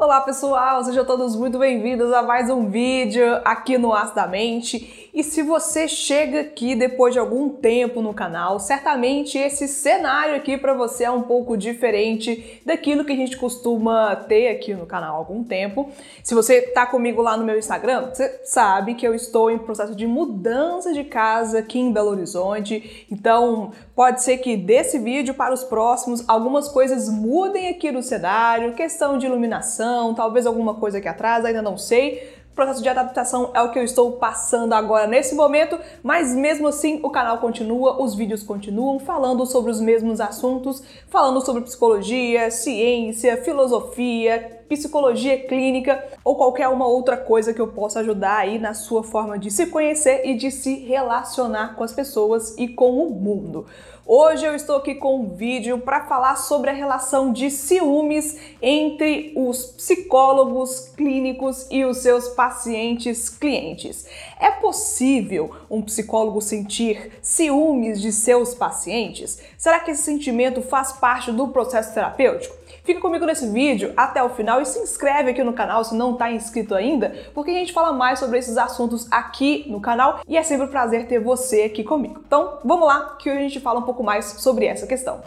Olá pessoal, sejam todos muito bem-vindos a mais um vídeo aqui no As da Mente. E se você chega aqui depois de algum tempo no canal, certamente esse cenário aqui para você é um pouco diferente daquilo que a gente costuma ter aqui no canal há algum tempo. Se você tá comigo lá no meu Instagram, você sabe que eu estou em processo de mudança de casa aqui em Belo Horizonte. Então, pode ser que desse vídeo para os próximos algumas coisas mudem aqui no cenário, questão de iluminação talvez alguma coisa aqui atrás, ainda não sei. Processo de adaptação é o que eu estou passando agora nesse momento, mas mesmo assim o canal continua, os vídeos continuam falando sobre os mesmos assuntos, falando sobre psicologia, ciência, filosofia, psicologia clínica ou qualquer uma outra coisa que eu possa ajudar aí na sua forma de se conhecer e de se relacionar com as pessoas e com o mundo. Hoje eu estou aqui com um vídeo para falar sobre a relação de ciúmes entre os psicólogos clínicos e os seus pacientes clientes. É possível um psicólogo sentir ciúmes de seus pacientes? Será que esse sentimento faz parte do processo terapêutico? Fica comigo nesse vídeo até o final e se inscreve aqui no canal se não está inscrito ainda, porque a gente fala mais sobre esses assuntos aqui no canal e é sempre um prazer ter você aqui comigo. Então, vamos lá que hoje a gente fala um pouco mais sobre essa questão.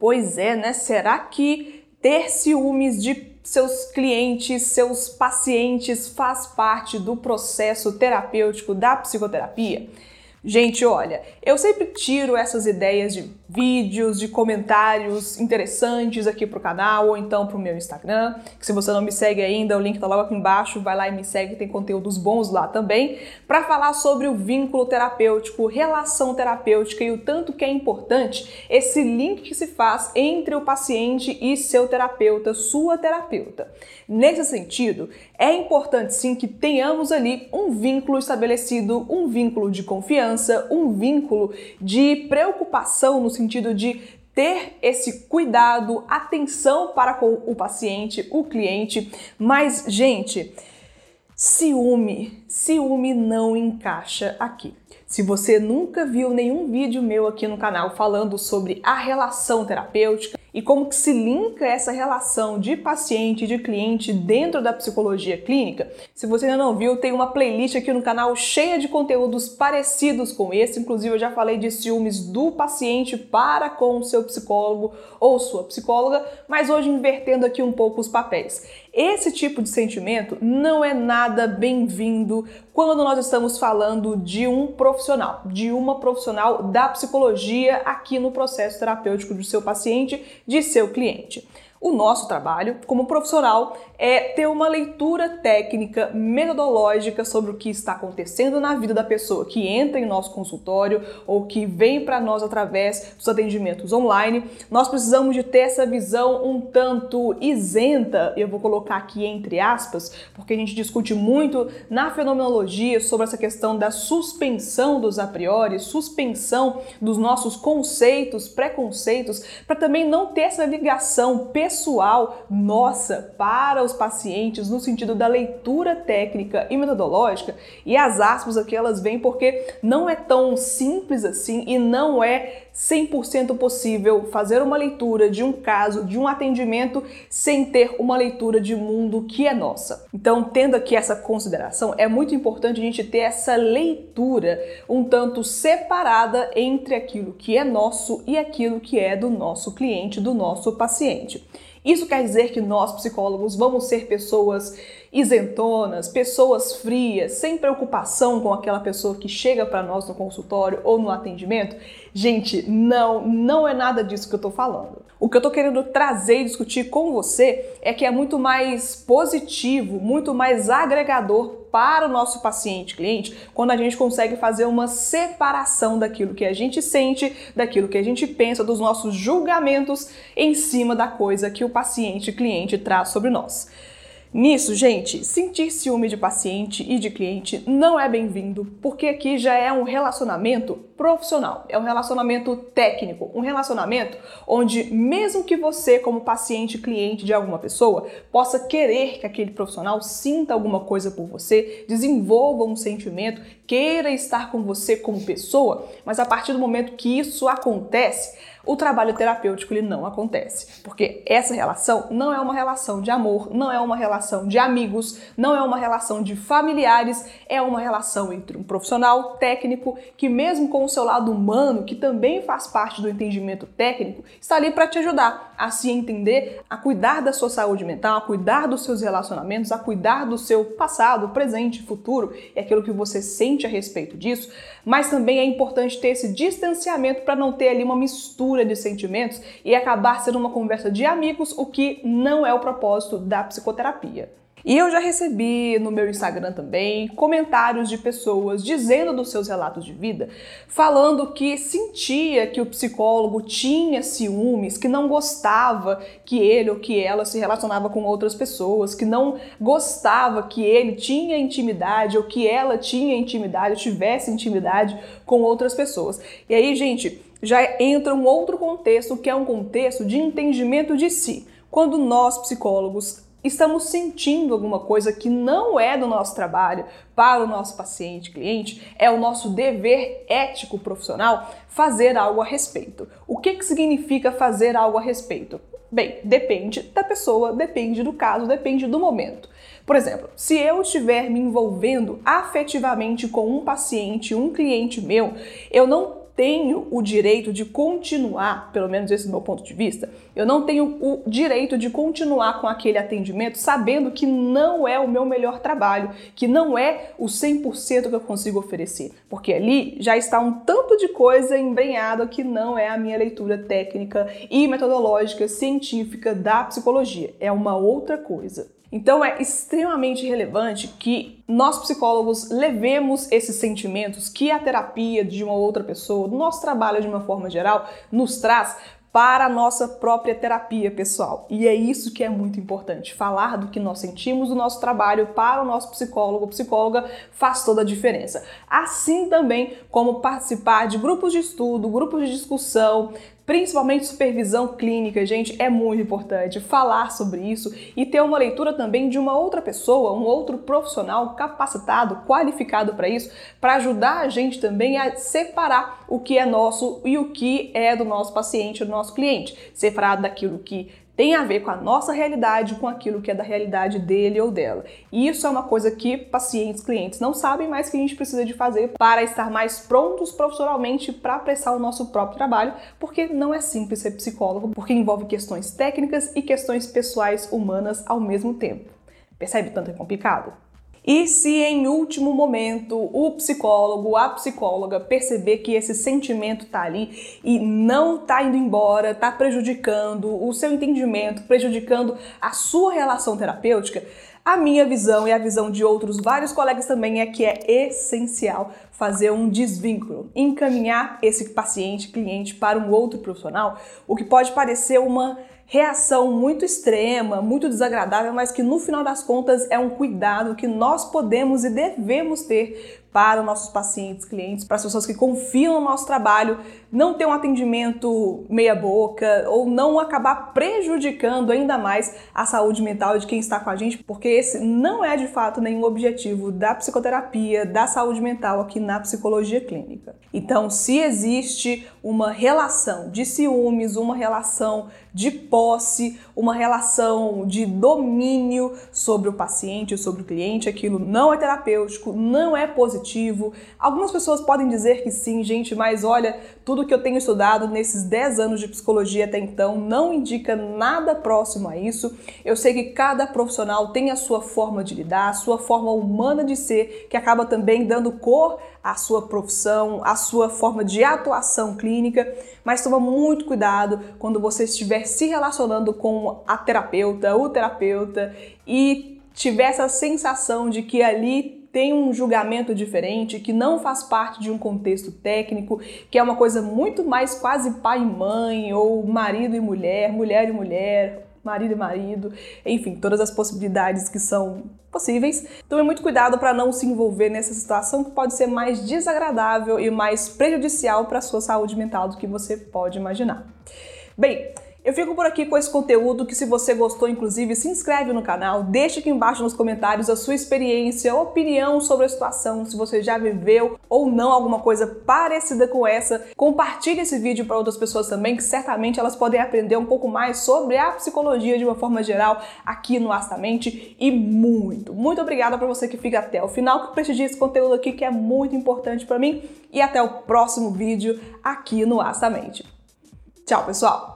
Pois é, né? Será que ter ciúmes de seus clientes, seus pacientes faz parte do processo terapêutico da psicoterapia? Gente, olha, eu sempre tiro essas ideias de vídeos, de comentários interessantes aqui pro canal ou então pro meu Instagram. Que se você não me segue ainda, o link tá logo aqui embaixo, vai lá e me segue, tem conteúdos bons lá também, para falar sobre o vínculo terapêutico, relação terapêutica e o tanto que é importante esse link que se faz entre o paciente e seu terapeuta, sua terapeuta. Nesse sentido, é importante sim que tenhamos ali um vínculo estabelecido, um vínculo de confiança um vínculo de preocupação no sentido de ter esse cuidado, atenção para com o paciente, o cliente. Mas, gente, ciúme, ciúme não encaixa aqui. Se você nunca viu nenhum vídeo meu aqui no canal falando sobre a relação terapêutica, e como que se linka essa relação de paciente e de cliente dentro da psicologia clínica. Se você ainda não viu, tem uma playlist aqui no canal cheia de conteúdos parecidos com esse, inclusive eu já falei de ciúmes do paciente para com o seu psicólogo ou sua psicóloga, mas hoje invertendo aqui um pouco os papéis. Esse tipo de sentimento não é nada bem-vindo quando nós estamos falando de um profissional, de uma profissional da psicologia aqui no processo terapêutico do seu paciente, de seu cliente. O nosso trabalho como profissional é ter uma leitura técnica, metodológica sobre o que está acontecendo na vida da pessoa que entra em nosso consultório ou que vem para nós através dos atendimentos online. Nós precisamos de ter essa visão um tanto isenta, eu vou colocar aqui entre aspas, porque a gente discute muito na fenomenologia sobre essa questão da suspensão dos a priori, suspensão dos nossos conceitos, preconceitos, para também não ter essa ligação pessoal pessoal nossa para os pacientes no sentido da leitura técnica e metodológica, e as aspas aqui elas vêm porque não é tão simples assim e não é 100% possível fazer uma leitura de um caso, de um atendimento, sem ter uma leitura de mundo que é nossa. Então, tendo aqui essa consideração, é muito importante a gente ter essa leitura um tanto separada entre aquilo que é nosso e aquilo que é do nosso cliente, do nosso paciente. Isso quer dizer que nós, psicólogos, vamos ser pessoas isentonas, pessoas frias, sem preocupação com aquela pessoa que chega para nós no consultório ou no atendimento? Gente, não, não é nada disso que eu estou falando. O que eu estou querendo trazer e discutir com você é que é muito mais positivo, muito mais agregador para o nosso paciente, cliente, quando a gente consegue fazer uma separação daquilo que a gente sente, daquilo que a gente pensa, dos nossos julgamentos em cima da coisa que o paciente, cliente traz sobre nós. Nisso, gente, sentir ciúme de paciente e de cliente não é bem-vindo, porque aqui já é um relacionamento profissional, é um relacionamento técnico, um relacionamento onde, mesmo que você, como paciente cliente de alguma pessoa, possa querer que aquele profissional sinta alguma coisa por você, desenvolva um sentimento, queira estar com você como pessoa, mas a partir do momento que isso acontece, o trabalho terapêutico ele não acontece, porque essa relação não é uma relação de amor, não é uma relação de amigos, não é uma relação de familiares, é uma relação entre um profissional técnico que mesmo com o seu lado humano, que também faz parte do entendimento técnico, está ali para te ajudar a se entender, a cuidar da sua saúde mental, a cuidar dos seus relacionamentos, a cuidar do seu passado, presente, futuro. E aquilo que você sente a respeito disso, mas também é importante ter esse distanciamento para não ter ali uma mistura de sentimentos e acabar sendo uma conversa de amigos, o que não é o propósito da psicoterapia. E eu já recebi no meu Instagram também comentários de pessoas dizendo dos seus relatos de vida, falando que sentia que o psicólogo tinha ciúmes, que não gostava que ele ou que ela se relacionava com outras pessoas, que não gostava que ele tinha intimidade ou que ela tinha intimidade, ou tivesse intimidade com outras pessoas. E aí, gente, já entra um outro contexto que é um contexto de entendimento de si. Quando nós, psicólogos, estamos sentindo alguma coisa que não é do nosso trabalho para o nosso paciente, cliente, é o nosso dever ético profissional fazer algo a respeito. O que, que significa fazer algo a respeito? Bem, depende da pessoa, depende do caso, depende do momento. Por exemplo, se eu estiver me envolvendo afetivamente com um paciente, um cliente meu, eu não tenho o direito de continuar, pelo menos esse é o meu ponto de vista, eu não tenho o direito de continuar com aquele atendimento sabendo que não é o meu melhor trabalho, que não é o 100% que eu consigo oferecer, porque ali já está um tanto de coisa embrenhada que não é a minha leitura técnica e metodológica científica da psicologia, é uma outra coisa. Então é extremamente relevante que nós psicólogos levemos esses sentimentos que a terapia de uma outra pessoa, do nosso trabalho de uma forma geral, nos traz para a nossa própria terapia pessoal. E é isso que é muito importante. Falar do que nós sentimos do nosso trabalho para o nosso psicólogo, psicóloga, faz toda a diferença. Assim também como participar de grupos de estudo, grupos de discussão, Principalmente supervisão clínica, gente, é muito importante falar sobre isso e ter uma leitura também de uma outra pessoa, um outro profissional capacitado, qualificado para isso, para ajudar a gente também a separar o que é nosso e o que é do nosso paciente, do nosso cliente, separar daquilo que tem a ver com a nossa realidade, com aquilo que é da realidade dele ou dela. E isso é uma coisa que pacientes, clientes não sabem, mas que a gente precisa de fazer para estar mais prontos profissionalmente para prestar o nosso próprio trabalho, porque não é simples ser psicólogo, porque envolve questões técnicas e questões pessoais humanas ao mesmo tempo. Percebe tanto é complicado? E se em último momento o psicólogo, a psicóloga perceber que esse sentimento tá ali e não tá indo embora, tá prejudicando o seu entendimento, prejudicando a sua relação terapêutica, a minha visão e a visão de outros vários colegas também é que é essencial fazer um desvínculo, encaminhar esse paciente, cliente para um outro profissional, o que pode parecer uma reação muito extrema, muito desagradável, mas que no final das contas é um cuidado que nós podemos e devemos ter para os nossos pacientes, clientes, para as pessoas que confiam no nosso trabalho, não ter um atendimento meia boca ou não acabar prejudicando ainda mais a saúde mental de quem está com a gente, porque esse não é de fato nenhum objetivo da psicoterapia, da saúde mental aqui na psicologia clínica. Então, se existe uma relação de ciúmes, uma relação de posse, uma relação de domínio sobre o paciente, sobre o cliente, aquilo não é terapêutico, não é positivo. Algumas pessoas podem dizer que sim, gente, mas olha, tudo que eu tenho estudado nesses 10 anos de psicologia até então não indica nada próximo a isso. Eu sei que cada profissional tem a sua forma de lidar, a sua forma humana de ser, que acaba também dando cor à sua profissão, à sua forma de atuação clínica, mas toma muito cuidado quando você estiver se relacionando com a terapeuta, o terapeuta e tiver essa sensação de que ali tem um julgamento diferente, que não faz parte de um contexto técnico, que é uma coisa muito mais quase pai e mãe, ou marido e mulher, mulher e mulher, marido e marido, enfim, todas as possibilidades que são possíveis. Tome muito cuidado para não se envolver nessa situação que pode ser mais desagradável e mais prejudicial para a sua saúde mental do que você pode imaginar. Bem, eu fico por aqui com esse conteúdo que se você gostou, inclusive, se inscreve no canal, deixa aqui embaixo nos comentários a sua experiência, opinião sobre a situação, se você já viveu ou não alguma coisa parecida com essa. Compartilhe esse vídeo para outras pessoas também, que certamente elas podem aprender um pouco mais sobre a psicologia de uma forma geral aqui no Astamente. E muito, muito obrigada para você que fica até o final, que prestigia esse conteúdo aqui que é muito importante para mim. E até o próximo vídeo aqui no Astamente. Tchau, pessoal!